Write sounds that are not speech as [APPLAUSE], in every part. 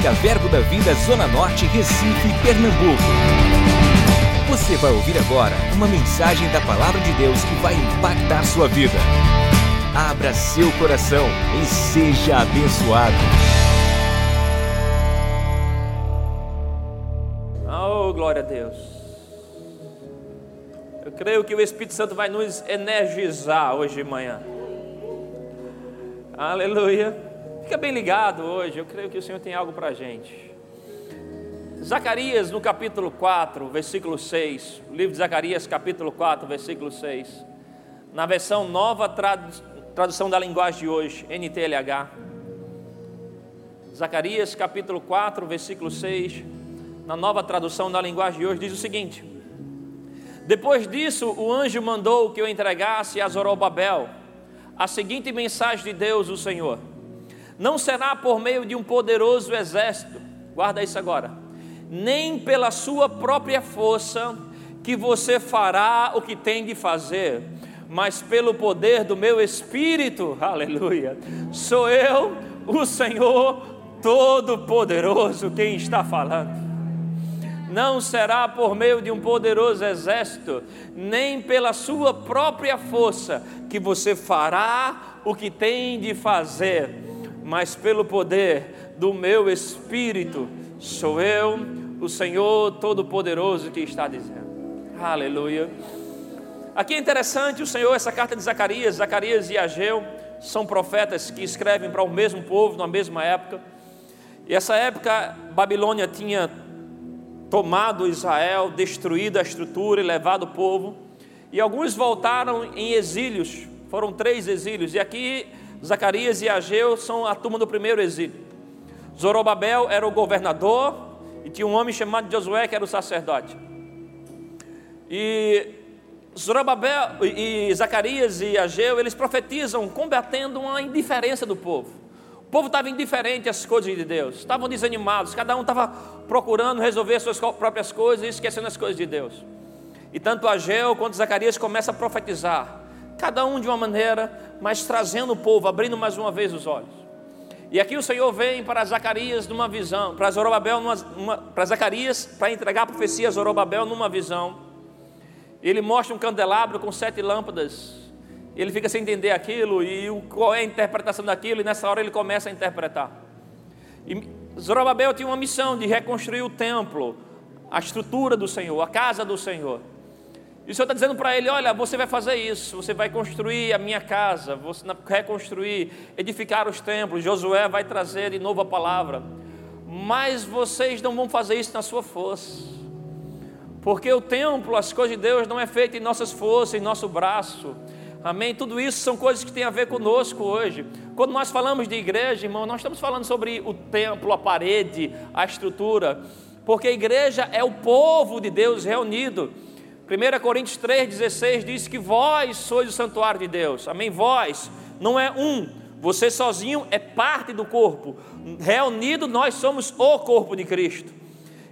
Evangélica Verbo da Vida Zona Norte, Recife, Pernambuco. Você vai ouvir agora uma mensagem da Palavra de Deus que vai impactar sua vida. Abra seu coração e seja abençoado. Oh, glória a Deus. Eu creio que o Espírito Santo vai nos energizar hoje de manhã. Aleluia. Fica bem ligado hoje, eu creio que o Senhor tem algo para a gente. Zacarias, no capítulo 4, versículo 6, o livro de Zacarias, capítulo 4, versículo 6, na versão nova tradução da linguagem de hoje, NTLH. Zacarias, capítulo 4, versículo 6, na nova tradução da linguagem de hoje, diz o seguinte: Depois disso, o anjo mandou que eu entregasse a Zorobabel a seguinte mensagem de Deus, o Senhor não será por meio de um poderoso exército, guarda isso agora, nem pela sua própria força que você fará o que tem de fazer, mas pelo poder do meu espírito, [LAUGHS] aleluia. Sou eu, o Senhor Todo-Poderoso, quem está falando não será por meio de um poderoso exército, nem pela sua própria força, que você fará o que tem de fazer, mas pelo poder do meu Espírito, sou eu, o Senhor Todo-Poderoso, que está dizendo. Aleluia. Aqui é interessante o Senhor, essa carta de Zacarias, Zacarias e Ageu são profetas que escrevem para o mesmo povo na mesma época. E essa época, Babilônia tinha tomado Israel, destruído a estrutura e levado o povo. E alguns voltaram em exílios, foram três exílios. E aqui Zacarias e Ageu são a turma do primeiro exílio. Zorobabel era o governador e tinha um homem chamado Josué que era o sacerdote. E Zorobabel e Zacarias e Ageu, eles profetizam combatendo uma indiferença do povo. O povo estava indiferente às coisas de Deus, estavam desanimados, cada um estava procurando resolver suas próprias coisas e esquecendo as coisas de Deus. E tanto Ageu quanto Zacarias começam a profetizar cada um de uma maneira, mas trazendo o povo, abrindo mais uma vez os olhos. E aqui o Senhor vem para Zacarias numa visão, para Zorobabel, numa, uma, para Zacarias, para entregar a profecia a Zorobabel numa visão. Ele mostra um candelabro com sete lâmpadas. Ele fica sem entender aquilo e o, qual é a interpretação daquilo, e nessa hora ele começa a interpretar. E Zorobabel tinha uma missão de reconstruir o templo, a estrutura do Senhor, a casa do Senhor. E o Senhor está dizendo para ele: Olha, você vai fazer isso, você vai construir a minha casa, você reconstruir, edificar os templos. Josué vai trazer de novo a palavra. Mas vocês não vão fazer isso na sua força. Porque o templo, as coisas de Deus, não é feito em nossas forças, em nosso braço. Amém? Tudo isso são coisas que têm a ver conosco hoje. Quando nós falamos de igreja, irmão, nós estamos falando sobre o templo, a parede, a estrutura. Porque a igreja é o povo de Deus reunido. 1 Coríntios 3,16 diz que vós sois o santuário de Deus. Amém? Vós, não é um. Você sozinho é parte do corpo. Reunido, nós somos o corpo de Cristo.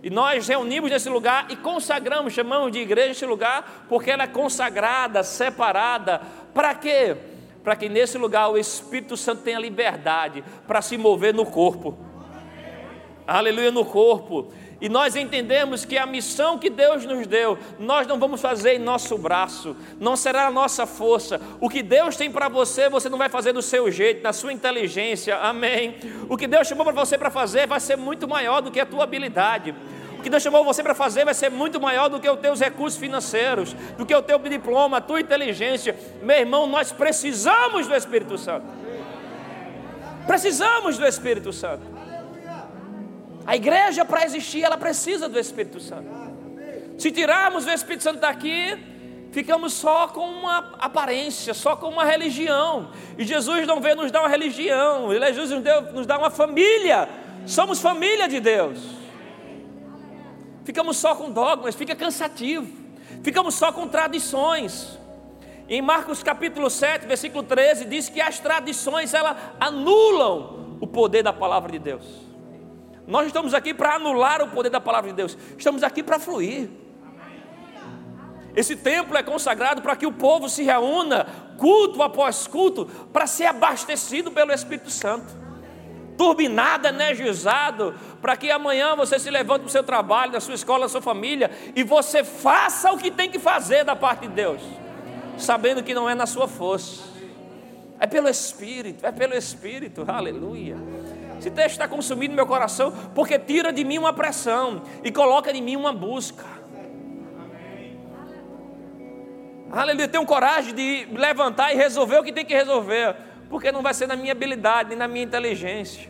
E nós reunimos nesse lugar e consagramos, chamamos de igreja esse lugar, porque ela é consagrada, separada. Para quê? Para que nesse lugar o Espírito Santo tenha liberdade para se mover no corpo. Aleluia, no corpo e nós entendemos que a missão que Deus nos deu, nós não vamos fazer em nosso braço, não será a nossa força. O que Deus tem para você, você não vai fazer do seu jeito, na sua inteligência, amém. O que Deus chamou para você para fazer vai ser muito maior do que a tua habilidade. O que Deus chamou você para fazer vai ser muito maior do que os teus recursos financeiros, do que o teu diploma, a tua inteligência. Meu irmão, nós precisamos do Espírito Santo. Precisamos do Espírito Santo. A igreja, para existir, ela precisa do Espírito Santo. Se tirarmos o Espírito Santo daqui, ficamos só com uma aparência, só com uma religião. E Jesus não veio nos dar uma religião, Jesus nos, deu, nos dá uma família. Somos família de Deus. Ficamos só com dogmas, fica cansativo. Ficamos só com tradições. Em Marcos capítulo 7, versículo 13, diz que as tradições elas anulam o poder da palavra de Deus. Nós estamos aqui para anular o poder da palavra de Deus. Estamos aqui para fluir. Esse templo é consagrado para que o povo se reúna, culto após culto, para ser abastecido pelo Espírito Santo. turbinado, energizado, para que amanhã você se levante para o seu trabalho, da sua escola, da sua família, e você faça o que tem que fazer da parte de Deus, sabendo que não é na sua força, é pelo Espírito, é pelo Espírito, aleluia. Esse texto está consumindo meu coração, porque tira de mim uma pressão e coloca em mim uma busca. Aleluia, tenho coragem de levantar e resolver o que tem que resolver porque não vai ser na minha habilidade, nem na minha inteligência.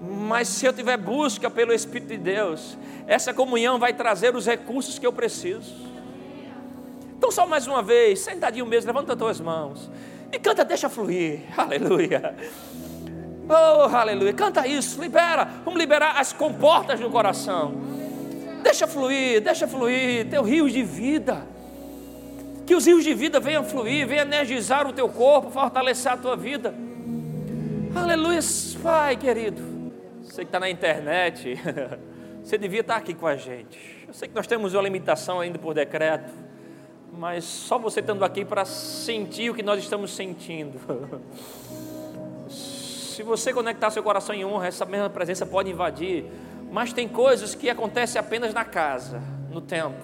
Mas se eu tiver busca pelo Espírito de Deus, essa comunhão vai trazer os recursos que eu preciso. Então, só mais uma vez, sentadinho mesmo, levanta as tuas mãos e canta, deixa fluir, [LAUGHS] aleluia. Oh, aleluia, canta isso, libera, vamos liberar as comportas do coração. Deixa fluir, deixa fluir, teu rio de vida que os rios de vida venham fluir, venham energizar o teu corpo, fortalecer a tua vida. Aleluia, Pai querido. Você que está na internet, [LAUGHS] você devia estar aqui com a gente. Eu sei que nós temos uma limitação ainda por decreto, mas só você estando aqui para sentir o que nós estamos sentindo. [LAUGHS] Se você conectar seu coração em honra, essa mesma presença pode invadir. Mas tem coisas que acontecem apenas na casa, no templo.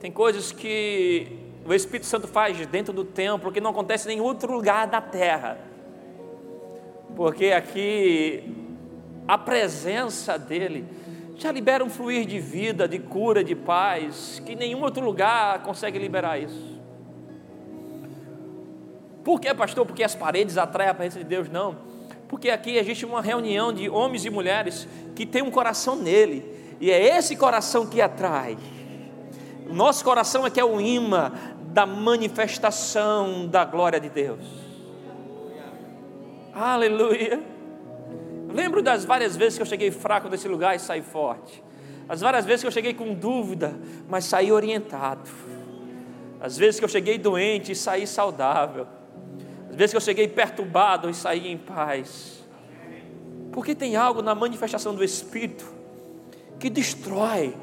Tem coisas que o Espírito Santo faz dentro do templo que não acontece em nenhum outro lugar da terra. Porque aqui a presença dele já libera um fluir de vida, de cura, de paz, que nenhum outro lugar consegue liberar isso. Por que, pastor? Porque as paredes atraem a presença de Deus? Não. Porque aqui existe uma reunião de homens e mulheres que tem um coração nele, e é esse coração que atrai. Nosso coração é que é o imã da manifestação da glória de Deus. Aleluia. Lembro das várias vezes que eu cheguei fraco nesse lugar e saí forte. As várias vezes que eu cheguei com dúvida, mas saí orientado. As vezes que eu cheguei doente e saí saudável. As vezes que eu cheguei perturbado e saí em paz. Porque tem algo na manifestação do Espírito que destrói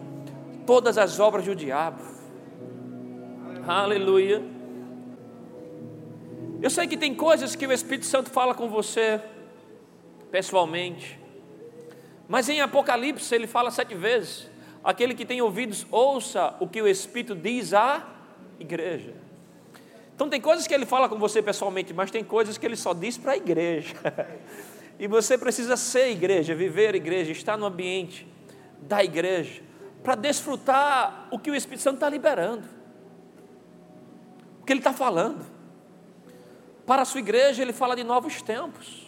todas as obras do diabo. Aleluia. Eu sei que tem coisas que o Espírito Santo fala com você pessoalmente, mas em Apocalipse ele fala sete vezes: aquele que tem ouvidos, ouça o que o Espírito diz à igreja. Então tem coisas que ele fala com você pessoalmente, mas tem coisas que ele só diz para a igreja. [LAUGHS] E você precisa ser igreja, viver igreja, estar no ambiente da igreja para desfrutar o que o Espírito Santo está liberando, o que ele está falando. Para a sua igreja, ele fala de novos tempos,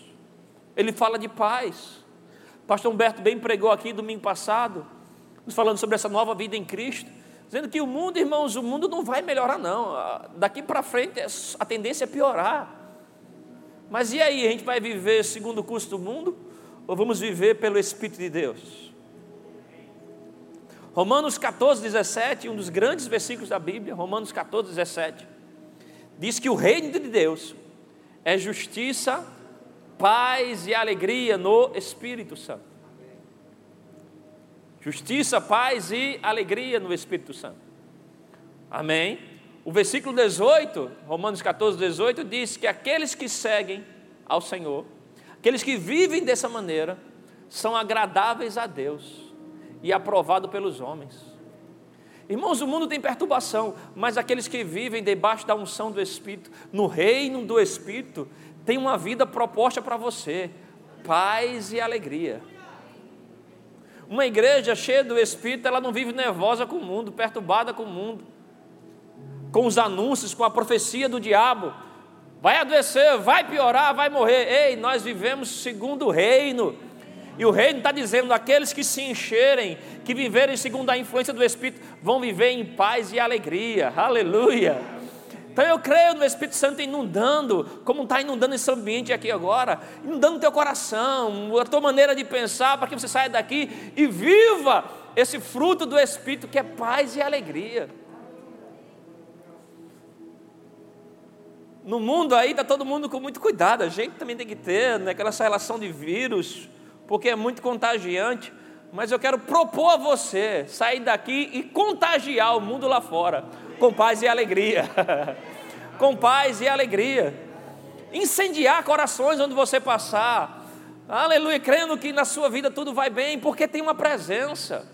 ele fala de paz. Pastor Humberto bem pregou aqui domingo passado, nos falando sobre essa nova vida em Cristo, dizendo que o mundo, irmãos, o mundo não vai melhorar, não. Daqui para frente a tendência é piorar. Mas e aí, a gente vai viver segundo o curso do mundo ou vamos viver pelo Espírito de Deus? Romanos 14, 17, um dos grandes versículos da Bíblia, Romanos 14, 17, diz que o reino de Deus é justiça, paz e alegria no Espírito Santo. Justiça, paz e alegria no Espírito Santo. Amém? O versículo 18, Romanos 14, 18, diz que aqueles que seguem ao Senhor, aqueles que vivem dessa maneira, são agradáveis a Deus e aprovado pelos homens. Irmãos, o mundo tem perturbação, mas aqueles que vivem debaixo da unção do Espírito, no reino do Espírito, tem uma vida proposta para você: paz e alegria. Uma igreja cheia do Espírito, ela não vive nervosa com o mundo, perturbada com o mundo, com os anúncios, com a profecia do diabo. Vai adoecer, vai piorar, vai morrer. Ei, nós vivemos segundo o reino e o reino está dizendo: aqueles que se encherem, que viverem segundo a influência do Espírito, vão viver em paz e alegria. Aleluia. Então eu creio no Espírito Santo inundando, como está inundando esse ambiente aqui agora, inundando teu coração, a tua maneira de pensar, para que você saia daqui e viva esse fruto do Espírito que é paz e alegria. No mundo aí está todo mundo com muito cuidado, a gente também tem que ter né, aquela relação de vírus, porque é muito contagiante, mas eu quero propor a você sair daqui e contagiar o mundo lá fora, com paz e alegria. [LAUGHS] com paz e alegria. Incendiar corações onde você passar. Aleluia, crendo que na sua vida tudo vai bem, porque tem uma presença,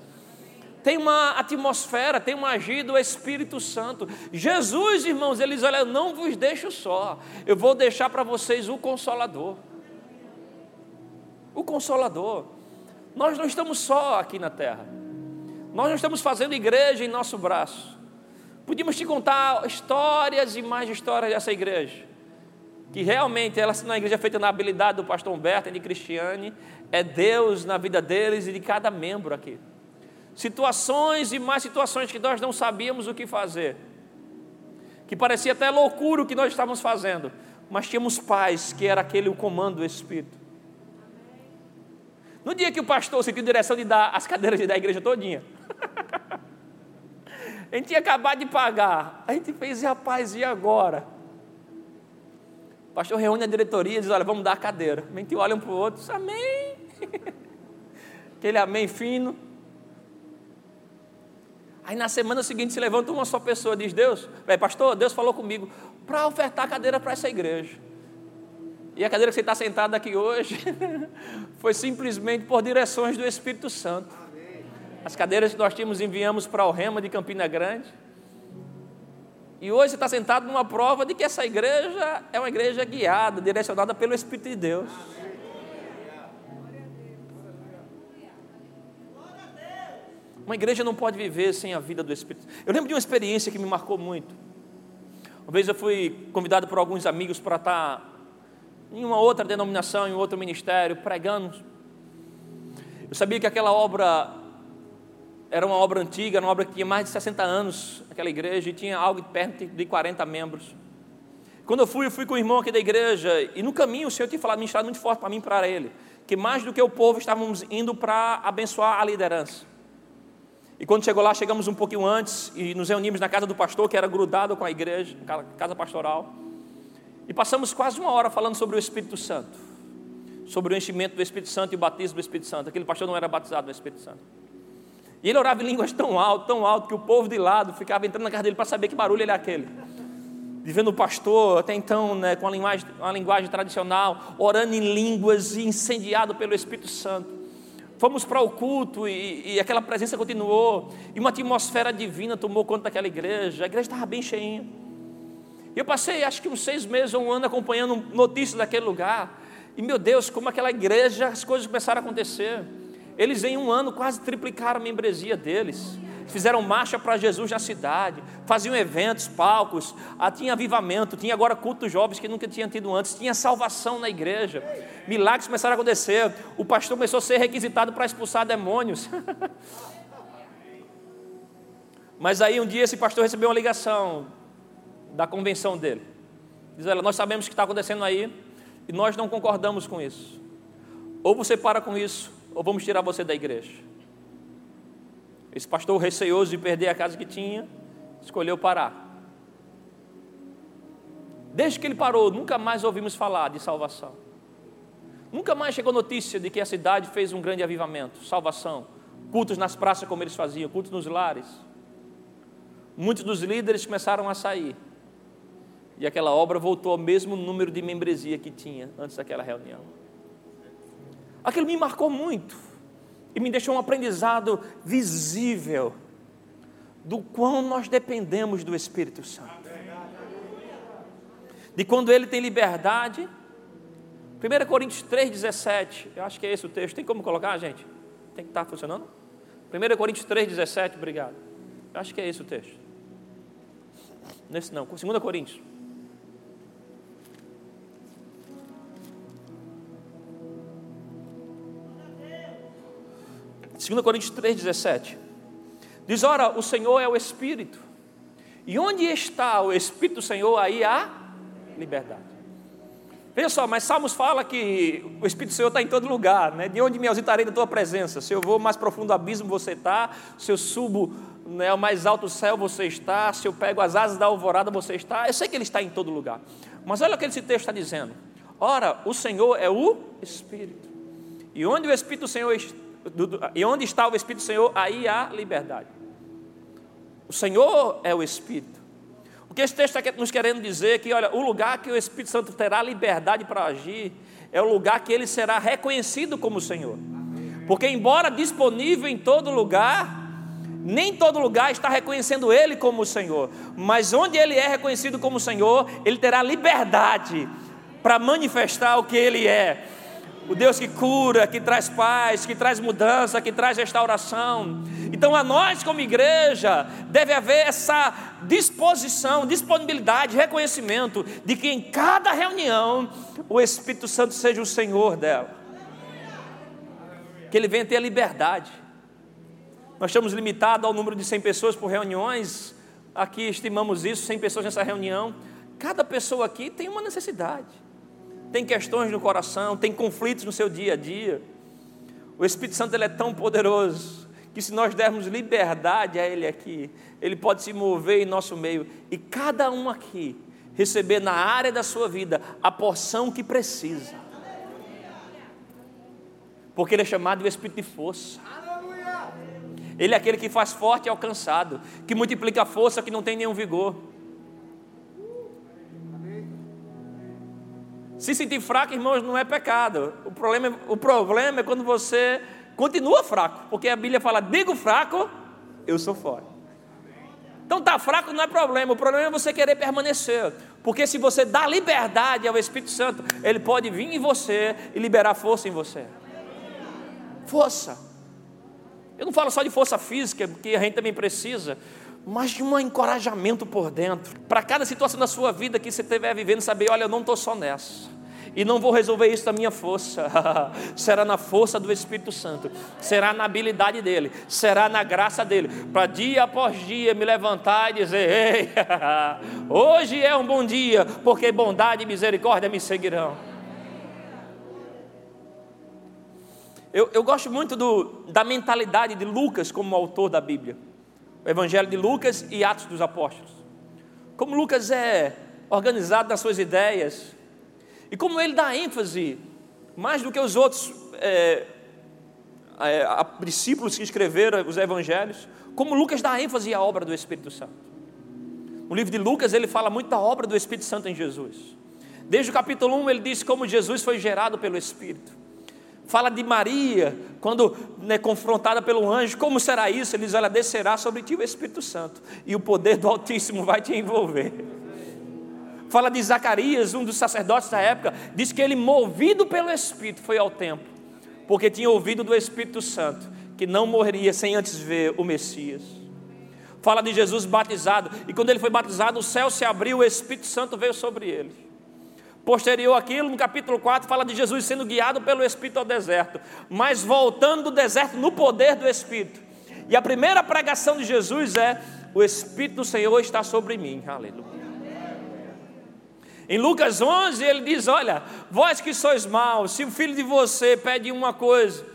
tem uma atmosfera, tem um agir do Espírito Santo. Jesus, irmãos, eles olha, não vos deixo só, eu vou deixar para vocês o Consolador. O Consolador. Nós não estamos só aqui na terra, nós não estamos fazendo igreja em nosso braço. Podíamos te contar histórias e mais histórias dessa igreja que realmente ela é igreja feita na habilidade do pastor Humberto e de Cristiane, é Deus na vida deles e de cada membro aqui. Situações e mais situações que nós não sabíamos o que fazer, que parecia até loucura o que nós estávamos fazendo, mas tínhamos paz, que era aquele o comando do Espírito. No dia que o pastor sentiu direção de dar as cadeiras da igreja todinha, a gente tinha acabado de pagar, a gente fez, rapaz, e agora? O pastor reúne a diretoria e diz: Olha, vamos dar a cadeira. A gente olha um para o outro, diz, amém. [LAUGHS] Aquele amém fino. Aí na semana seguinte se levanta uma só pessoa e diz: Deus, pastor, Deus falou comigo para ofertar a cadeira para essa igreja. E a cadeira que você está sentado aqui hoje [LAUGHS] foi simplesmente por direções do Espírito Santo. As cadeiras que nós tínhamos enviamos para o Rema de Campina Grande. E hoje você está sentado numa prova de que essa igreja é uma igreja guiada, direcionada pelo Espírito de Deus. Uma igreja não pode viver sem a vida do Espírito. Eu lembro de uma experiência que me marcou muito. Uma vez eu fui convidado por alguns amigos para estar em uma outra denominação, em outro ministério, pregando. Eu sabia que aquela obra era uma obra antiga, era uma obra que tinha mais de 60 anos, aquela igreja, e tinha algo perto de 40 membros. Quando eu fui, eu fui com o irmão aqui da igreja, e no caminho o Senhor tinha falado, ministrado muito forte para mim e para ele, que mais do que o povo estávamos indo para abençoar a liderança. E quando chegou lá, chegamos um pouquinho antes e nos reunimos na casa do pastor, que era grudado com a igreja, casa pastoral. E passamos quase uma hora falando sobre o Espírito Santo, sobre o enchimento do Espírito Santo e o batismo do Espírito Santo. Aquele pastor não era batizado no Espírito Santo. E ele orava em línguas tão alto, tão alto, que o povo de lado ficava entrando na casa dele para saber que barulho ele é aquele. Vivendo o pastor, até então, né, com a linguagem, uma linguagem tradicional, orando em línguas e incendiado pelo Espírito Santo. Fomos para o culto e, e, aquela presença continuou, e uma atmosfera divina tomou conta daquela igreja, a igreja estava bem cheinha. E eu passei acho que uns seis meses ou um ano acompanhando notícias daquele lugar, e meu Deus, como aquela igreja, as coisas começaram a acontecer. Eles em um ano quase triplicaram a membresia deles. Fizeram marcha para Jesus na cidade, faziam eventos, palcos, ah, tinha avivamento, tinha agora cultos jovens que nunca tinha tido antes, tinha salvação na igreja, milagres começaram a acontecer, o pastor começou a ser requisitado para expulsar demônios. [LAUGHS] Mas aí um dia esse pastor recebeu uma ligação da convenção dele. Diz: Olha, nós sabemos o que está acontecendo aí e nós não concordamos com isso. Ou você para com isso, ou vamos tirar você da igreja? Esse pastor, receoso de perder a casa que tinha, escolheu parar. Desde que ele parou, nunca mais ouvimos falar de salvação. Nunca mais chegou notícia de que a cidade fez um grande avivamento, salvação, cultos nas praças como eles faziam, cultos nos lares. Muitos dos líderes começaram a sair. E aquela obra voltou ao mesmo número de membresia que tinha antes daquela reunião. Aquilo me marcou muito e me deixou um aprendizado visível do quão nós dependemos do Espírito Santo. De quando ele tem liberdade. 1 Coríntios 3,17, eu acho que é esse o texto. Tem como colocar, gente? Tem que estar funcionando? 1 Coríntios 3,17, obrigado. Eu acho que é esse o texto. Nesse não, 2 Coríntios. 2 Coríntios 3,17. Diz: Ora, o Senhor é o Espírito. E onde está o Espírito do Senhor, aí há liberdade. Veja só, mas Salmos fala que o Espírito do Senhor está em todo lugar, né? De onde me ausentarei da tua presença? Se eu vou mais profundo abismo, você está. Se eu subo né, ao mais alto céu, você está. Se eu pego as asas da alvorada, você está. Eu sei que Ele está em todo lugar. Mas olha o que esse texto está dizendo. Ora, o Senhor é o Espírito. E onde o Espírito do Senhor está, e onde está o Espírito do Senhor, aí há liberdade. O Senhor é o Espírito. O que esse texto está nos querendo dizer é que, olha, o lugar que o Espírito Santo terá liberdade para agir é o lugar que ele será reconhecido como Senhor. Porque, embora disponível em todo lugar, nem todo lugar está reconhecendo Ele como Senhor, mas onde Ele é reconhecido como Senhor, Ele terá liberdade para manifestar o que Ele é. O Deus que cura, que traz paz, que traz mudança, que traz restauração. Então, a nós, como igreja, deve haver essa disposição, disponibilidade, reconhecimento de que em cada reunião o Espírito Santo seja o Senhor dela. Que Ele venha ter a liberdade nós estamos limitados ao número de 100 pessoas por reuniões. Aqui estimamos isso, 100 pessoas nessa reunião. Cada pessoa aqui tem uma necessidade. Tem questões no coração, tem conflitos no seu dia a dia. O Espírito Santo ele é tão poderoso que se nós dermos liberdade a ele aqui, ele pode se mover em nosso meio e cada um aqui receber na área da sua vida a porção que precisa. Porque ele é chamado de Espírito de força. Ele é aquele que faz forte e alcançado, que multiplica a força que não tem nenhum vigor. Se sentir fraco, irmãos, não é pecado. O problema, é, o problema é quando você continua fraco, porque a Bíblia fala: digo fraco, eu sou forte. Então tá fraco não é problema, o problema é você querer permanecer. Porque se você dá liberdade ao Espírito Santo, ele pode vir em você e liberar força em você. Força. Eu não falo só de força física, porque a gente também precisa, mas de um encorajamento por dentro. Para cada situação da sua vida que você estiver vivendo, saber, olha, eu não estou só nessa. E não vou resolver isso da minha força, [LAUGHS] será na força do Espírito Santo, será na habilidade dele, será na graça dele, para dia após dia me levantar e dizer: Ei, [LAUGHS] hoje é um bom dia, porque bondade e misericórdia me seguirão. Eu, eu gosto muito do, da mentalidade de Lucas como autor da Bíblia. O Evangelho de Lucas e Atos dos Apóstolos. Como Lucas é organizado nas suas ideias. E como ele dá ênfase, mais do que os outros é, é, discípulos que escreveram os evangelhos, como Lucas dá ênfase à obra do Espírito Santo. No livro de Lucas ele fala muito da obra do Espírito Santo em Jesus. Desde o capítulo 1 ele diz como Jesus foi gerado pelo Espírito. Fala de Maria, quando né, confrontada pelo anjo, como será isso? Ele diz: Ela descerá sobre ti o Espírito Santo, e o poder do Altíssimo vai te envolver. Fala de Zacarias, um dos sacerdotes da época, diz que ele, movido pelo Espírito, foi ao templo, porque tinha ouvido do Espírito Santo que não morreria sem antes ver o Messias. Fala de Jesus batizado, e quando ele foi batizado, o céu se abriu, o Espírito Santo veio sobre ele. Posterior àquilo, no capítulo 4, fala de Jesus sendo guiado pelo Espírito ao deserto, mas voltando do deserto no poder do Espírito. E a primeira pregação de Jesus é: O Espírito do Senhor está sobre mim. Aleluia. Em Lucas 11, ele diz: Olha, vós que sois maus, se o filho de você pede uma coisa,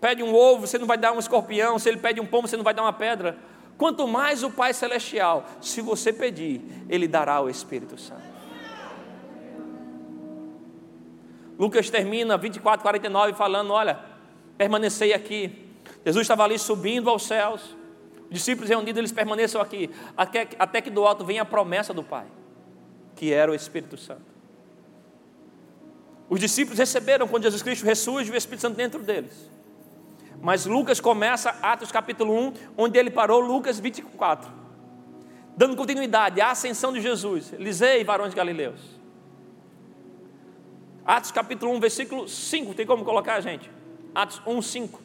pede um ovo, você não vai dar um escorpião, se ele pede um pombo, você não vai dar uma pedra. Quanto mais o Pai Celestial, se você pedir, Ele dará o Espírito Santo. Lucas termina 24, 49 falando: Olha, permanecei aqui. Jesus estava ali subindo aos céus. Os discípulos reunidos, eles permaneçam aqui, até, até que do alto venha a promessa do Pai, que era o Espírito Santo. Os discípulos receberam quando Jesus Cristo ressurge o Espírito Santo dentro deles. Mas Lucas começa Atos capítulo 1, onde ele parou, Lucas 24, dando continuidade à ascensão de Jesus. Elisei, varões galileus. Atos capítulo 1, versículo 5, tem como colocar, gente? Atos 1, 5.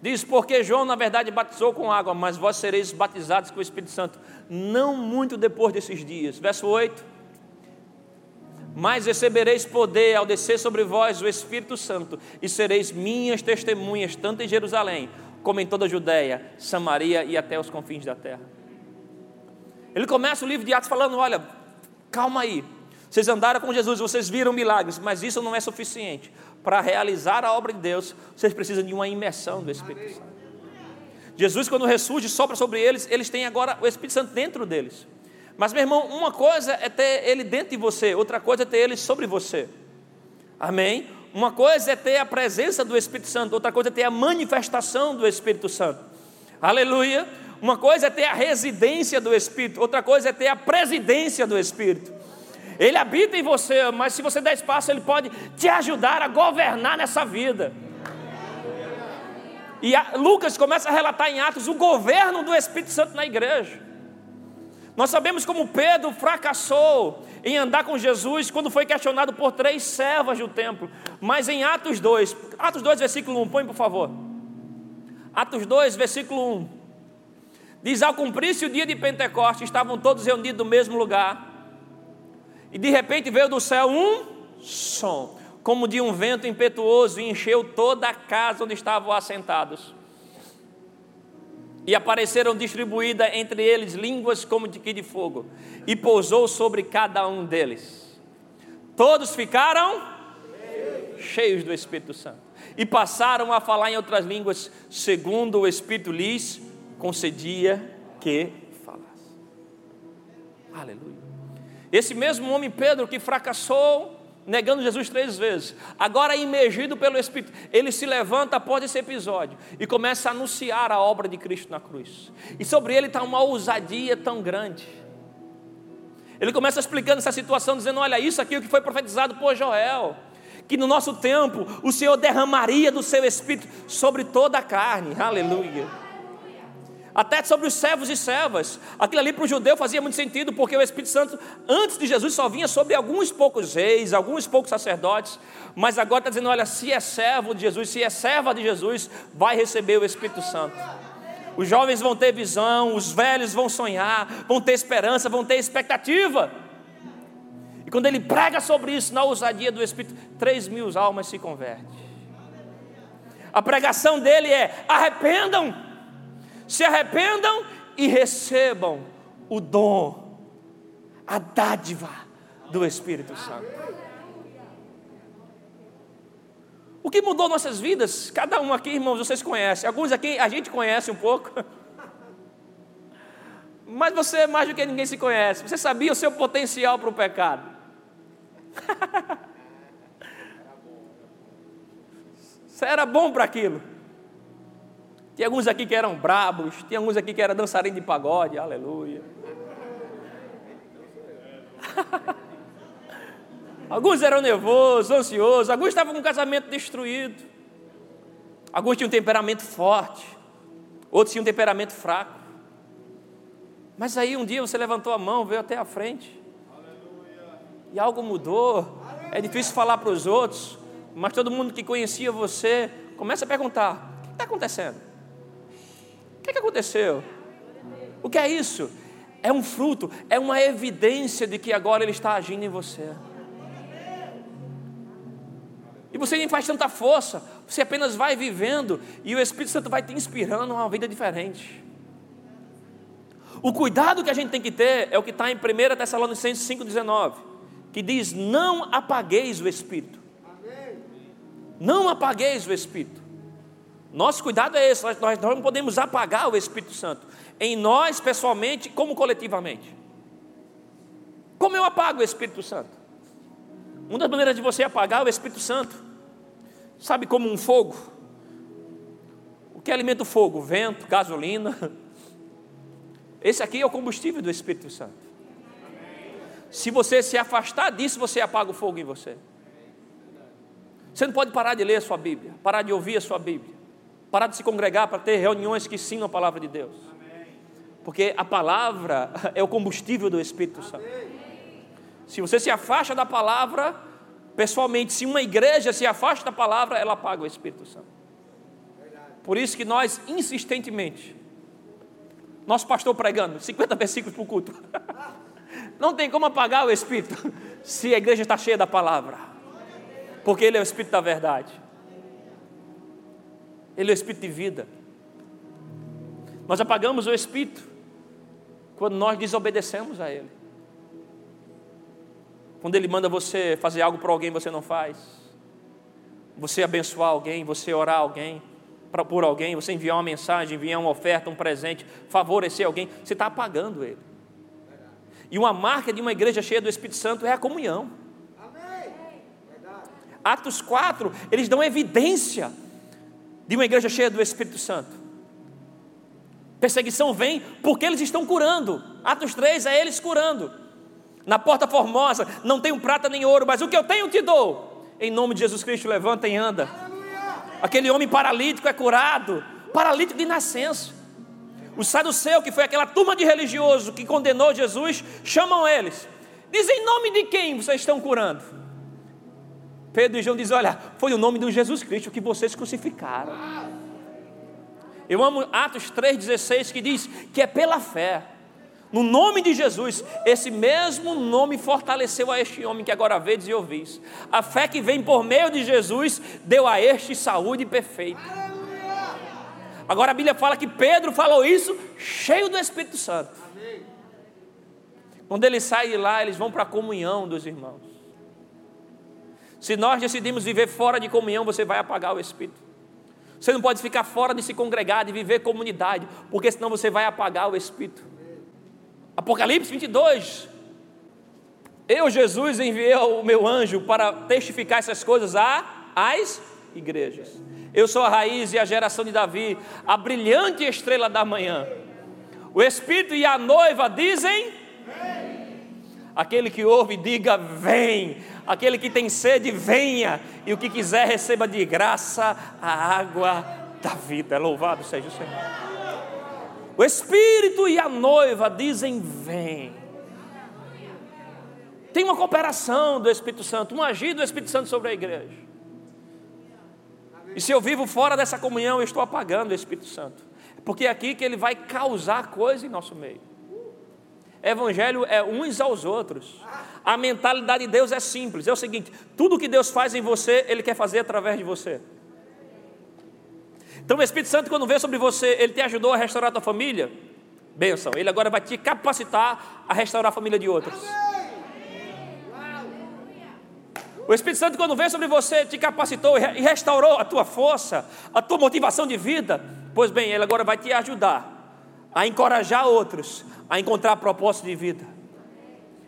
Diz, porque João na verdade batizou com água, mas vós sereis batizados com o Espírito Santo, não muito depois desses dias. Verso 8. Mas recebereis poder ao descer sobre vós o Espírito Santo, e sereis minhas testemunhas, tanto em Jerusalém, como em toda a Judéia, Samaria e até os confins da terra. Ele começa o livro de Atos falando: olha, calma aí. Vocês andaram com Jesus, vocês viram milagres, mas isso não é suficiente. Para realizar a obra de Deus, vocês precisam de uma imersão do Espírito Santo. Jesus, quando ressurge, sopra sobre eles, eles têm agora o Espírito Santo dentro deles. Mas, meu irmão, uma coisa é ter ele dentro de você, outra coisa é ter ele sobre você. Amém? Uma coisa é ter a presença do Espírito Santo, outra coisa é ter a manifestação do Espírito Santo. Aleluia! Uma coisa é ter a residência do Espírito, outra coisa é ter a presidência do Espírito. Ele habita em você, mas se você der espaço, ele pode te ajudar a governar nessa vida. E Lucas começa a relatar em Atos o governo do Espírito Santo na igreja. Nós sabemos como Pedro fracassou em andar com Jesus quando foi questionado por três servas do templo. Mas em Atos 2, Atos 2, versículo 1, põe por favor. Atos 2, versículo 1. Diz: Ao cumprir-se o dia de Pentecostes, estavam todos reunidos no mesmo lugar. E de repente veio do céu um som, como de um vento impetuoso, e encheu toda a casa onde estavam assentados. E apareceram distribuídas entre eles línguas como de que de fogo, e pousou sobre cada um deles. Todos ficaram cheios do Espírito Santo e passaram a falar em outras línguas, segundo o Espírito lhes concedia que falasse. Aleluia. Esse mesmo homem Pedro que fracassou negando Jesus três vezes, agora imergido pelo Espírito, ele se levanta após esse episódio e começa a anunciar a obra de Cristo na cruz. E sobre ele está uma ousadia tão grande. Ele começa explicando essa situação, dizendo: Olha, isso aqui é o que foi profetizado por Joel, que no nosso tempo o Senhor derramaria do seu Espírito sobre toda a carne. Aleluia até sobre os servos e servas. Aquilo ali para o judeu fazia muito sentido, porque o Espírito Santo, antes de Jesus, só vinha sobre alguns poucos reis, alguns poucos sacerdotes, mas agora está dizendo: olha, se é servo de Jesus, se é serva de Jesus, vai receber o Espírito Santo. Os jovens vão ter visão, os velhos vão sonhar, vão ter esperança, vão ter expectativa. E quando ele prega sobre isso, na ousadia do Espírito, três mil almas se convertem. A pregação dele é: arrependam, se arrependam e recebam o dom, a dádiva do Espírito Santo. O que mudou nossas vidas? Cada um aqui, irmãos, vocês conhecem. Alguns aqui a gente conhece um pouco. [LAUGHS] Mas você, mais do que ninguém, se conhece. Você sabia o seu potencial para o pecado. [LAUGHS] Você era bom para aquilo. Tem alguns aqui que eram brabos, tem alguns aqui que eram dançarinos de pagode, aleluia. [LAUGHS] alguns eram nervosos, ansiosos, alguns estavam com o casamento destruído. Alguns tinham um temperamento forte, outros tinham um temperamento fraco. Mas aí um dia você levantou a mão, veio até a frente. Aleluia. E algo mudou. É difícil falar para os outros, mas todo mundo que conhecia você começa a perguntar: o que está acontecendo? Que, que aconteceu? O que é isso? É um fruto, é uma evidência de que agora Ele está agindo em você. E você nem faz tanta força, você apenas vai vivendo e o Espírito Santo vai te inspirando a uma vida diferente. O cuidado que a gente tem que ter é o que está em 1 Tessalonicenses 5,19, que diz: Não apagueis o Espírito. Não apagueis o Espírito. Nosso cuidado é esse, nós, nós não podemos apagar o Espírito Santo, em nós pessoalmente, como coletivamente. Como eu apago o Espírito Santo? Uma das maneiras de você apagar o Espírito Santo, sabe como um fogo? O que alimenta o fogo? Vento, gasolina. [LAUGHS] Esse aqui é o combustível do Espírito Santo. Se você se afastar disso, você apaga o fogo em você. Você não pode parar de ler a sua Bíblia, parar de ouvir a sua Bíblia parar de se congregar para ter reuniões que ensinam a palavra de Deus. Porque a palavra [LAUGHS] é o combustível do Espírito Santo. Se você se afasta da palavra, pessoalmente, se uma igreja se afasta da palavra, ela apaga o Espírito Santo. Por isso que nós insistentemente, nosso pastor pregando 50 [LAUGHS] versículos o culto, [LAUGHS] não tem como apagar o Espírito se a igreja está cheia da palavra, porque Ele é o Espírito da verdade. Ele é o Espírito de vida. Nós apagamos o Espírito quando nós desobedecemos a Ele. Quando Ele manda você fazer algo para alguém, você não faz. Você abençoar alguém, você orar alguém, para por alguém, você enviar uma mensagem, enviar uma oferta, um presente, favorecer alguém, você está apagando Ele. E uma marca de uma igreja cheia do Espírito Santo é a comunhão. Atos 4, eles dão evidência de uma igreja cheia do Espírito Santo. Perseguição vem porque eles estão curando. Atos 3 é eles curando. Na porta formosa, não tenho prata nem ouro, mas o que eu tenho te dou. Em nome de Jesus Cristo, levanta e anda. Aquele homem paralítico é curado, paralítico de nascença. O saduceu, que foi aquela turma de religiosos que condenou Jesus, chamam eles. Dizem em nome de quem vocês estão curando? Pedro e João dizem: Olha, foi o nome de Jesus Cristo que vocês crucificaram. Eu amo Atos 3,16 que diz que é pela fé. No nome de Jesus, esse mesmo nome fortaleceu a este homem que agora vedes e ouvis. A fé que vem por meio de Jesus deu a este saúde perfeita. Agora a Bíblia fala que Pedro falou isso cheio do Espírito Santo. Quando ele sai de lá, eles vão para a comunhão dos irmãos. Se nós decidimos viver fora de comunhão, você vai apagar o Espírito. Você não pode ficar fora de se congregar, de viver comunidade, porque senão você vai apagar o Espírito. Apocalipse 22. Eu, Jesus, enviei o meu anjo para testificar essas coisas às igrejas. Eu sou a raiz e a geração de Davi, a brilhante estrela da manhã. O Espírito e a noiva dizem: Aquele que ouve, diga: Vem. Aquele que tem sede, venha. E o que quiser, receba de graça a água da vida. Louvado seja o Senhor. O Espírito e a noiva dizem: Vem. Tem uma cooperação do Espírito Santo, um agir do Espírito Santo sobre a igreja. E se eu vivo fora dessa comunhão, eu estou apagando o Espírito Santo. Porque é aqui que ele vai causar coisa em nosso meio. Evangelho é uns aos outros. A mentalidade de Deus é simples. É o seguinte: tudo que Deus faz em você, Ele quer fazer através de você. Então o Espírito Santo, quando vê sobre você, ele te ajudou a restaurar a tua família, benção. Ele agora vai te capacitar a restaurar a família de outros. O Espírito Santo, quando vem sobre você, te capacitou e restaurou a tua força, a tua motivação de vida. Pois bem, ele agora vai te ajudar a encorajar outros a encontrar propósito de vida.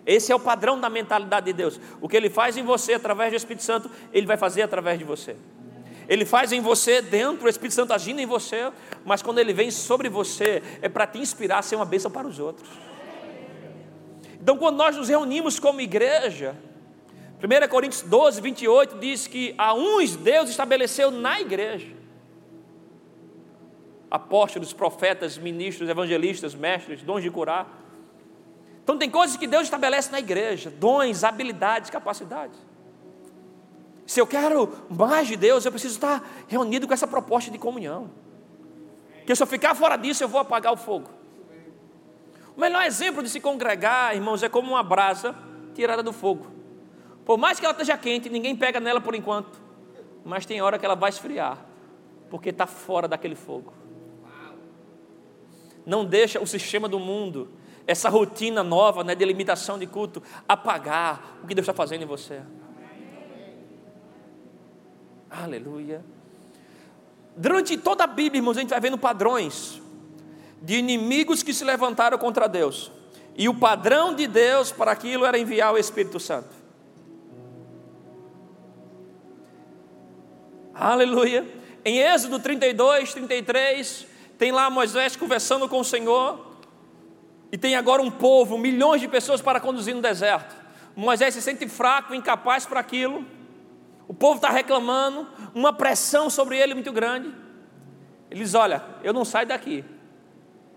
Esse é o padrão da mentalidade de Deus. O que ele faz em você através do Espírito Santo, ele vai fazer através de você. Ele faz em você dentro, o Espírito Santo agindo em você, mas quando ele vem sobre você, é para te inspirar a ser uma bênção para os outros. Então, quando nós nos reunimos como igreja, 1 Coríntios 12, 28 diz que a uns Deus estabeleceu na igreja apóstolos, profetas, ministros, evangelistas, mestres, dons de curar. Então, tem coisas que Deus estabelece na igreja: dons, habilidades, capacidades. Se eu quero mais de Deus, eu preciso estar reunido com essa proposta de comunhão. Porque se eu ficar fora disso, eu vou apagar o fogo. O melhor exemplo de se congregar, irmãos, é como uma brasa tirada do fogo. Por mais que ela esteja quente, ninguém pega nela por enquanto. Mas tem hora que ela vai esfriar, porque está fora daquele fogo. Não deixa o sistema do mundo, essa rotina nova né, de limitação de culto, apagar o que Deus está fazendo em você. Aleluia. Durante toda a Bíblia, irmãos, a gente vai vendo padrões de inimigos que se levantaram contra Deus. E o padrão de Deus para aquilo era enviar o Espírito Santo. Aleluia. Em Êxodo 32, 33, tem lá Moisés conversando com o Senhor. E tem agora um povo, milhões de pessoas para conduzir no deserto. Moisés se sente fraco, incapaz para aquilo. O povo está reclamando, uma pressão sobre ele muito grande. Ele diz: Olha, eu não saio daqui,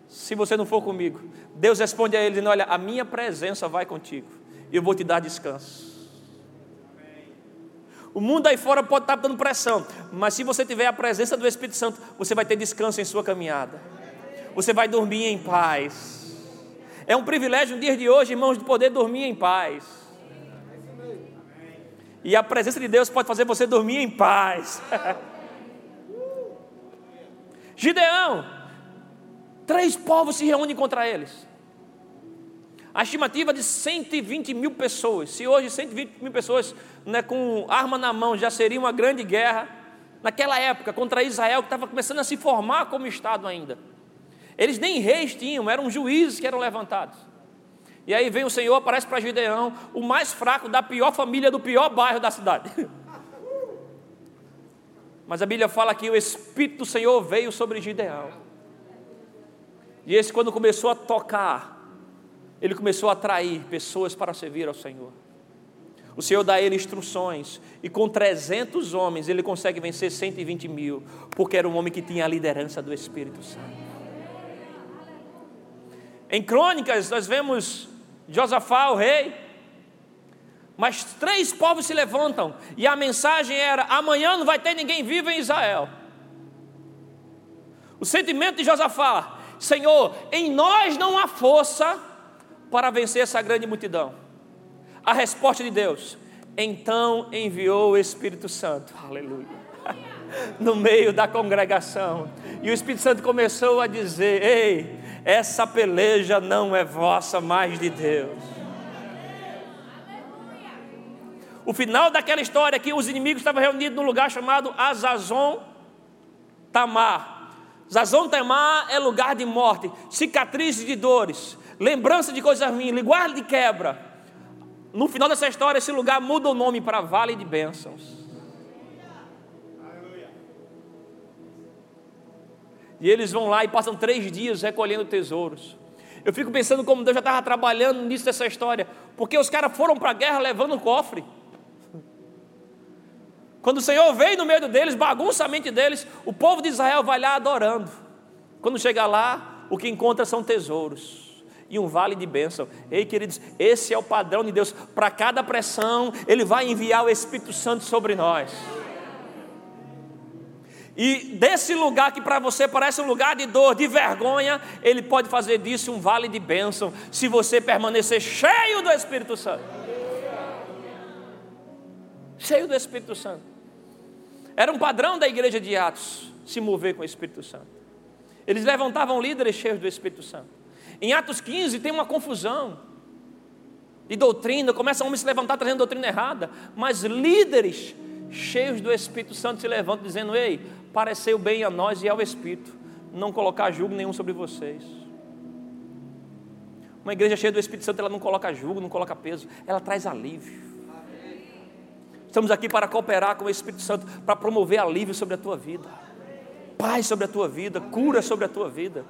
se você não for comigo. Deus responde a ele, dizendo: Olha, a minha presença vai contigo, e eu vou te dar descanso. O mundo aí fora pode estar dando pressão, mas se você tiver a presença do Espírito Santo, você vai ter descanso em sua caminhada. Você vai dormir em paz. É um privilégio no dia de hoje, irmãos, de poder dormir em paz. E a presença de Deus pode fazer você dormir em paz. [LAUGHS] Gideão, três povos se reúnem contra eles. A estimativa de 120 mil pessoas. Se hoje 120 mil pessoas né, com arma na mão já seria uma grande guerra, naquela época, contra Israel, que estava começando a se formar como Estado ainda. Eles nem reis tinham, eram juízes que eram levantados. E aí vem o Senhor, aparece para Gideão, o mais fraco da pior família do pior bairro da cidade. [LAUGHS] Mas a Bíblia fala que o Espírito do Senhor veio sobre Gideão. E esse, quando começou a tocar, ele começou a atrair pessoas para servir ao Senhor. O Senhor dá a ele instruções, e com 300 homens ele consegue vencer 120 mil, porque era um homem que tinha a liderança do Espírito Santo. Em Crônicas, nós vemos Josafá, o rei, mas três povos se levantam, e a mensagem era: amanhã não vai ter ninguém vivo em Israel. O sentimento de Josafá: Senhor, em nós não há força para vencer essa grande multidão. A resposta de Deus: então enviou o Espírito Santo, aleluia, [LAUGHS] no meio da congregação, e o Espírito Santo começou a dizer: Ei, essa peleja não é vossa, mas de Deus. O final daquela história é que os inimigos estavam reunidos num lugar chamado Azazon Tamar. Zazon Tamar é lugar de morte, cicatrizes de dores, lembrança de coisas ruins, linguagem de quebra. No final dessa história, esse lugar muda o nome para Vale de Bênçãos. E eles vão lá e passam três dias recolhendo tesouros. Eu fico pensando como Deus já estava trabalhando nisso dessa história, porque os caras foram para a guerra levando um cofre. Quando o Senhor veio no meio deles, bagunça a mente deles, o povo de Israel vai lá adorando. Quando chega lá, o que encontra são tesouros e um vale de bênção. Ei, queridos, esse é o padrão de Deus. Para cada pressão, Ele vai enviar o Espírito Santo sobre nós. E desse lugar que para você parece um lugar de dor, de vergonha, Ele pode fazer disso um vale de bênção, se você permanecer cheio do Espírito Santo. Cheio do Espírito Santo. Era um padrão da igreja de Atos se mover com o Espírito Santo. Eles levantavam líderes cheios do Espírito Santo. Em Atos 15 tem uma confusão de doutrina, começa a se levantar trazendo doutrina errada, mas líderes cheios do Espírito Santo se levantam dizendo: Ei, pareceu bem a nós e ao Espírito não colocar julgo nenhum sobre vocês. Uma igreja cheia do Espírito Santo, ela não coloca julgo, não coloca peso, ela traz alívio. Estamos aqui para cooperar com o Espírito Santo, para promover alívio sobre a tua vida, paz sobre a tua vida, cura sobre a tua vida.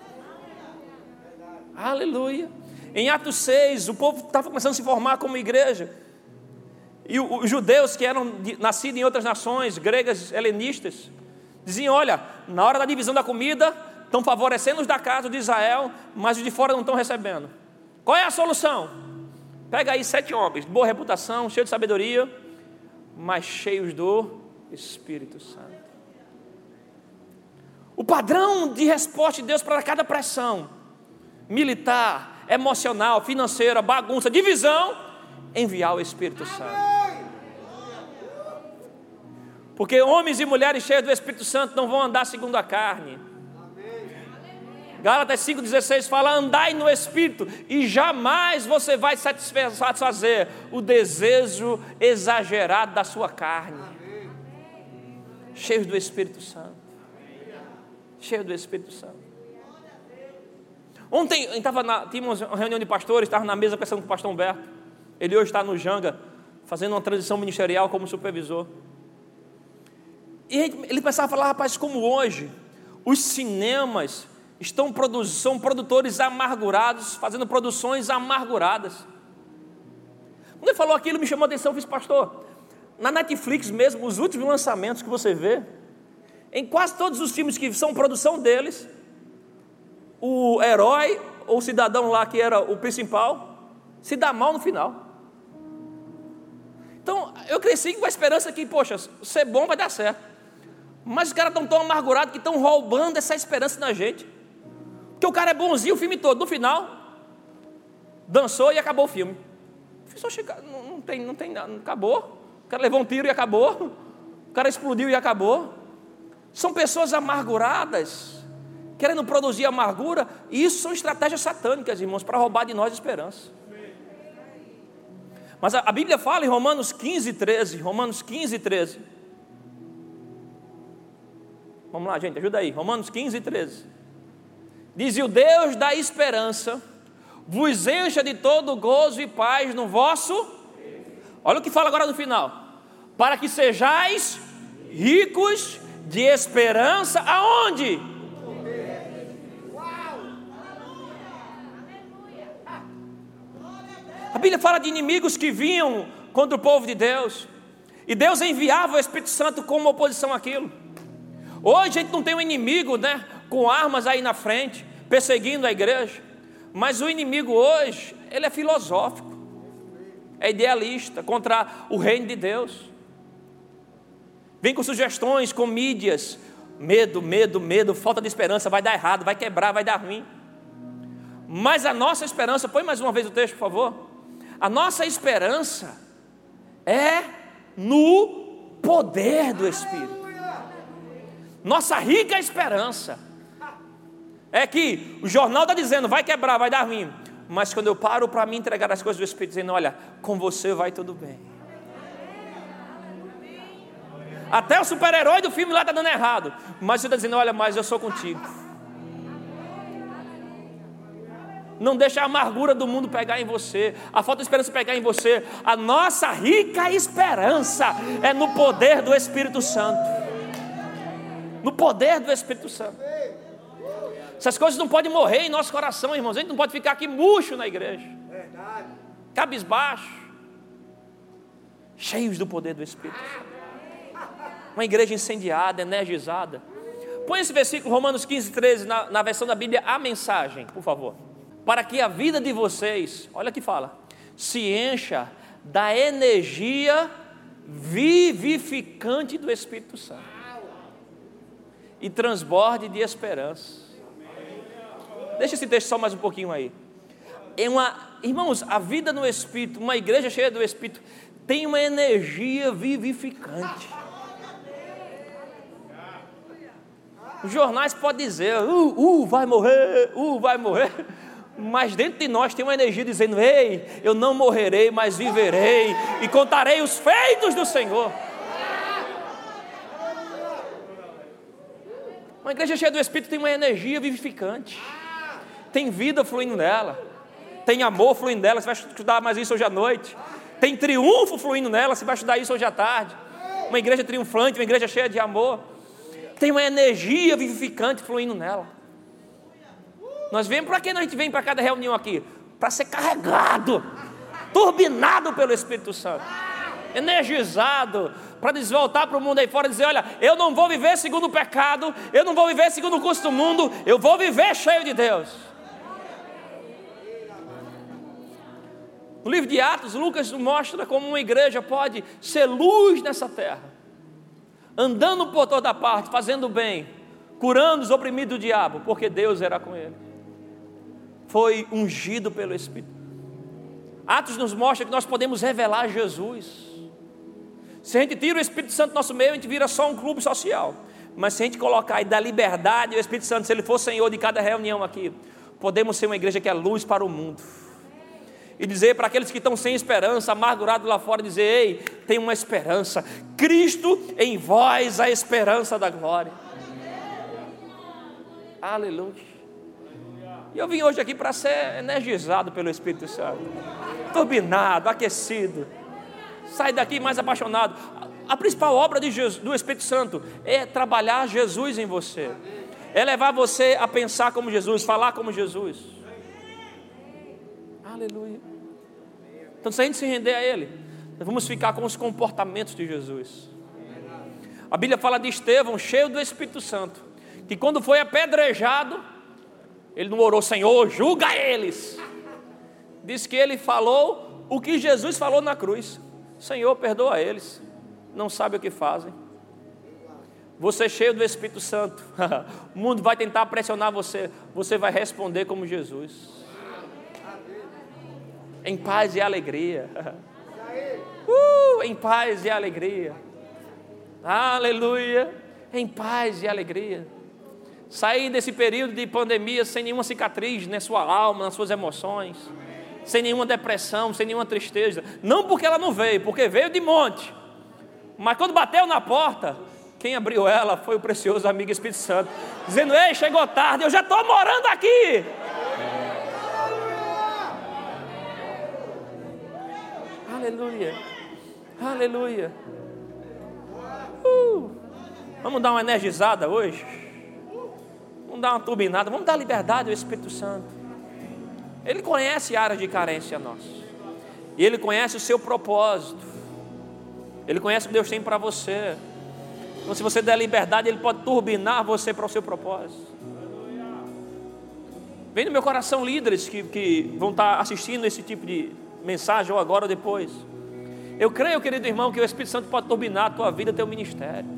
Aleluia. Em Atos 6, o povo estava começando a se formar como igreja. E os judeus que eram nascidos em outras nações, gregas, helenistas, diziam: Olha, na hora da divisão da comida, estão favorecendo os da casa de Israel, mas os de fora não estão recebendo. Qual é a solução? Pega aí sete homens, de boa reputação, cheios de sabedoria, mas cheios do Espírito Santo. O padrão de resposta de Deus para cada pressão militar, emocional, financeira, bagunça, divisão, enviar o Espírito Santo. Porque homens e mulheres cheios do Espírito Santo não vão andar segundo a carne. Gálatas 5,16 fala: andai no Espírito, e jamais você vai satisfazer o desejo exagerado da sua carne. Cheios do Espírito Santo. Cheio do Espírito Santo. Ontem estava na, tínhamos uma reunião de pastores, estava na mesa conversando com o pastor Humberto. Ele hoje está no Janga, fazendo uma transição ministerial como supervisor. E ele pensava a falar, rapaz, como hoje, os cinemas estão são produtores amargurados, fazendo produções amarguradas. Quando ele falou aquilo, me chamou a atenção, eu fiz, pastor, na Netflix mesmo, os últimos lançamentos que você vê, em quase todos os filmes que são produção deles, o herói ou o cidadão lá que era o principal se dá mal no final. Então, eu cresci com a esperança que, poxa, ser bom vai dar certo. Mas os caras estão tão amargurados que estão roubando essa esperança na gente. Porque o cara é bonzinho o filme todo. No final, dançou e acabou o filme. Não, tem, não tem nada, acabou. O cara levou um tiro e acabou. [LAUGHS] O cara explodiu e acabou. São pessoas amarguradas, querendo produzir amargura, e isso são estratégias satânicas, irmãos, para roubar de nós esperança. Mas a, Bíblia fala em Romanos 15, 13, Romanos 15, 13. Vamos lá, gente, ajuda aí. Romanos 15, 13. Diz: o Deus da esperança vos encha de todo gozo e paz no vosso. Olha o que fala agora no final. Para que sejais ricos de esperança, aonde? Bíblia fala de inimigos que vinham contra o povo de Deus. E Deus enviava o Espírito Santo como oposição àquilo. Hoje a gente não tem um inimigo, né, com armas aí na frente, perseguindo a igreja. Mas o inimigo hoje, ele é filosófico, é idealista contra o reino de Deus. Vem com sugestões, com mídias, medo, medo, medo, falta de esperança, vai dar errado, vai quebrar, vai dar ruim. Mas a nossa esperança, põe mais uma vez o texto, por favor. A nossa esperança é no poder do Espírito. Nossa rica esperança é que o jornal está dizendo, vai quebrar, vai dar ruim. Mas quando eu paro para me entregar as coisas do Espírito, dizendo, olha, com você vai tudo bem. Até o super-herói do filme lá está dando errado. Mas você está dizendo, olha, mas eu sou contigo. Não deixa a amargura do mundo pegar em você, a falta de esperança pegar em você. A nossa rica esperança é no poder do Espírito Santo. No poder do Espírito Santo. Essas coisas não podem morrer em nosso coração, irmãos. A gente não pode ficar aqui murcho na igreja. Cabisbaixo. Cheios do poder do Espírito Uma igreja incendiada, energizada. Põe esse versículo, Romanos 15, 13, na, na versão da Bíblia, a mensagem, por favor para que a vida de vocês, olha que fala, se encha da energia vivificante do Espírito Santo e transborde de esperança. Deixa esse texto só mais um pouquinho aí. É uma, irmãos, a vida no Espírito, uma igreja cheia do Espírito, tem uma energia vivificante. Os jornais podem dizer, uh, uh, vai morrer, uh, vai morrer mas dentro de nós tem uma energia dizendo: Ei, eu não morrerei, mas viverei e contarei os feitos do Senhor. Uma igreja cheia do Espírito tem uma energia vivificante, tem vida fluindo nela, tem amor fluindo nela. Você vai estudar mais isso hoje à noite, tem triunfo fluindo nela. Você vai estudar isso hoje à tarde. Uma igreja triunfante, uma igreja cheia de amor, tem uma energia vivificante fluindo nela. Nós vemos para que a gente vem para cada reunião aqui? Para ser carregado, turbinado pelo Espírito Santo, energizado, para desvoltar para o mundo aí fora e dizer: olha, eu não vou viver segundo o pecado, eu não vou viver segundo o custo do mundo, eu vou viver cheio de Deus. No livro de Atos, Lucas mostra como uma igreja pode ser luz nessa terra, andando por toda parte, fazendo bem, curando os oprimidos do diabo, porque Deus era com ele foi ungido pelo Espírito. Atos nos mostra que nós podemos revelar Jesus. Se a gente tira o Espírito Santo do nosso meio, a gente vira só um clube social. Mas se a gente colocar e dar liberdade ao Espírito Santo, se ele for Senhor de cada reunião aqui, podemos ser uma igreja que é luz para o mundo. E dizer para aqueles que estão sem esperança, amargurados lá fora, dizer: Ei, tem uma esperança. Cristo em vós, a esperança da glória. Aleluia. E eu vim hoje aqui para ser energizado pelo Espírito Santo, turbinado, aquecido. Sai daqui mais apaixonado. A principal obra Jesus, do Espírito Santo é trabalhar Jesus em você, é levar você a pensar como Jesus, falar como Jesus. Aleluia. Então, se a gente se render a Ele, nós vamos ficar com os comportamentos de Jesus. A Bíblia fala de Estevão, cheio do Espírito Santo, que quando foi apedrejado, ele não orou, Senhor, julga eles. Diz que ele falou o que Jesus falou na cruz: Senhor, perdoa eles, não sabe o que fazem. Você cheio do Espírito Santo, [LAUGHS] o mundo vai tentar pressionar você, você vai responder como Jesus, em paz e alegria. [LAUGHS] Uh, em paz e alegria. Aleluia. Em paz e alegria. Sair desse período de pandemia sem nenhuma cicatriz na sua alma, nas suas emoções, sem nenhuma depressão, sem nenhuma tristeza. Não porque ela não veio, porque veio de monte. Mas quando bateu na porta, quem abriu ela foi o precioso amigo Espírito Santo, dizendo: Ei, chegou tarde, eu já estou morando aqui. Aleluia, aleluia. Uh, vamos dar uma energizada hoje? Vamos dar uma turbinada, vamos dar liberdade ao Espírito Santo. Ele conhece áreas de carência nossa. E Ele conhece o seu propósito. Ele conhece o que Deus tem para você. Então, se você der liberdade, Ele pode turbinar você para o seu propósito. Vem no meu coração líderes que, que vão estar assistindo esse tipo de mensagem, ou agora ou depois. Eu creio, querido irmão, que o Espírito Santo pode turbinar a tua vida, teu ministério,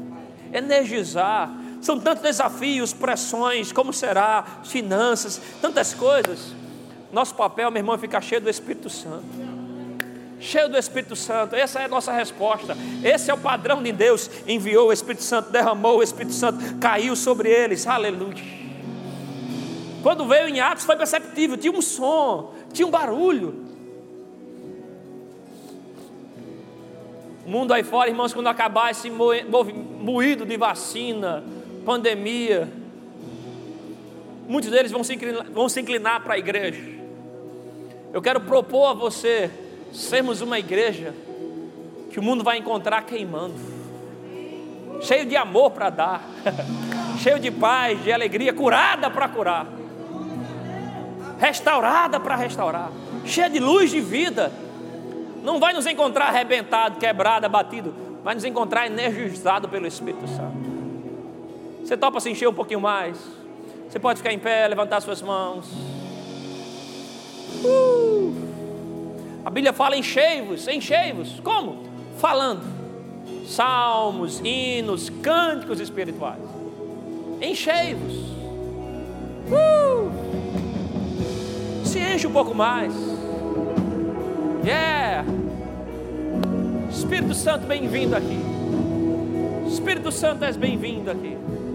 energizar. São tantos desafios, pressões, como será, finanças, tantas coisas. Nosso papel, meu irmão, é ficar cheio do Espírito Santo. Cheio do Espírito Santo, essa é a nossa resposta. Esse é o padrão de Deus. Enviou o Espírito Santo, derramou o Espírito Santo, caiu sobre eles. Aleluia. Quando veio em Atos foi perceptível, tinha um som, tinha um barulho. O mundo aí fora, irmãos, quando acabar esse moído de vacina, pandemia, muitos deles vão se inclinar, vão se inclinar para a igreja. Eu quero propor a você sermos uma igreja que o mundo vai encontrar queimando, cheio de amor para dar, [LAUGHS] cheio de paz, de alegria, curada para curar restaurada para restaurar, cheia de luz de vida. Não vai nos encontrar arrebentado, quebrado, abatido, vai nos encontrar energizado pelo Espírito Santo. Você topa se encher um pouquinho mais? Você pode ficar em pé, levantar suas mãos. Uh! A Bíblia fala enchei-vos, enchei-vos. Como? Falando. Salmos, hinos, cânticos espirituais. Enchei-vos. Uh! se enche um pouco mais. Yeah! Espírito Santo, bem-vindo aqui. Espírito Santo, és bem-vindo aqui.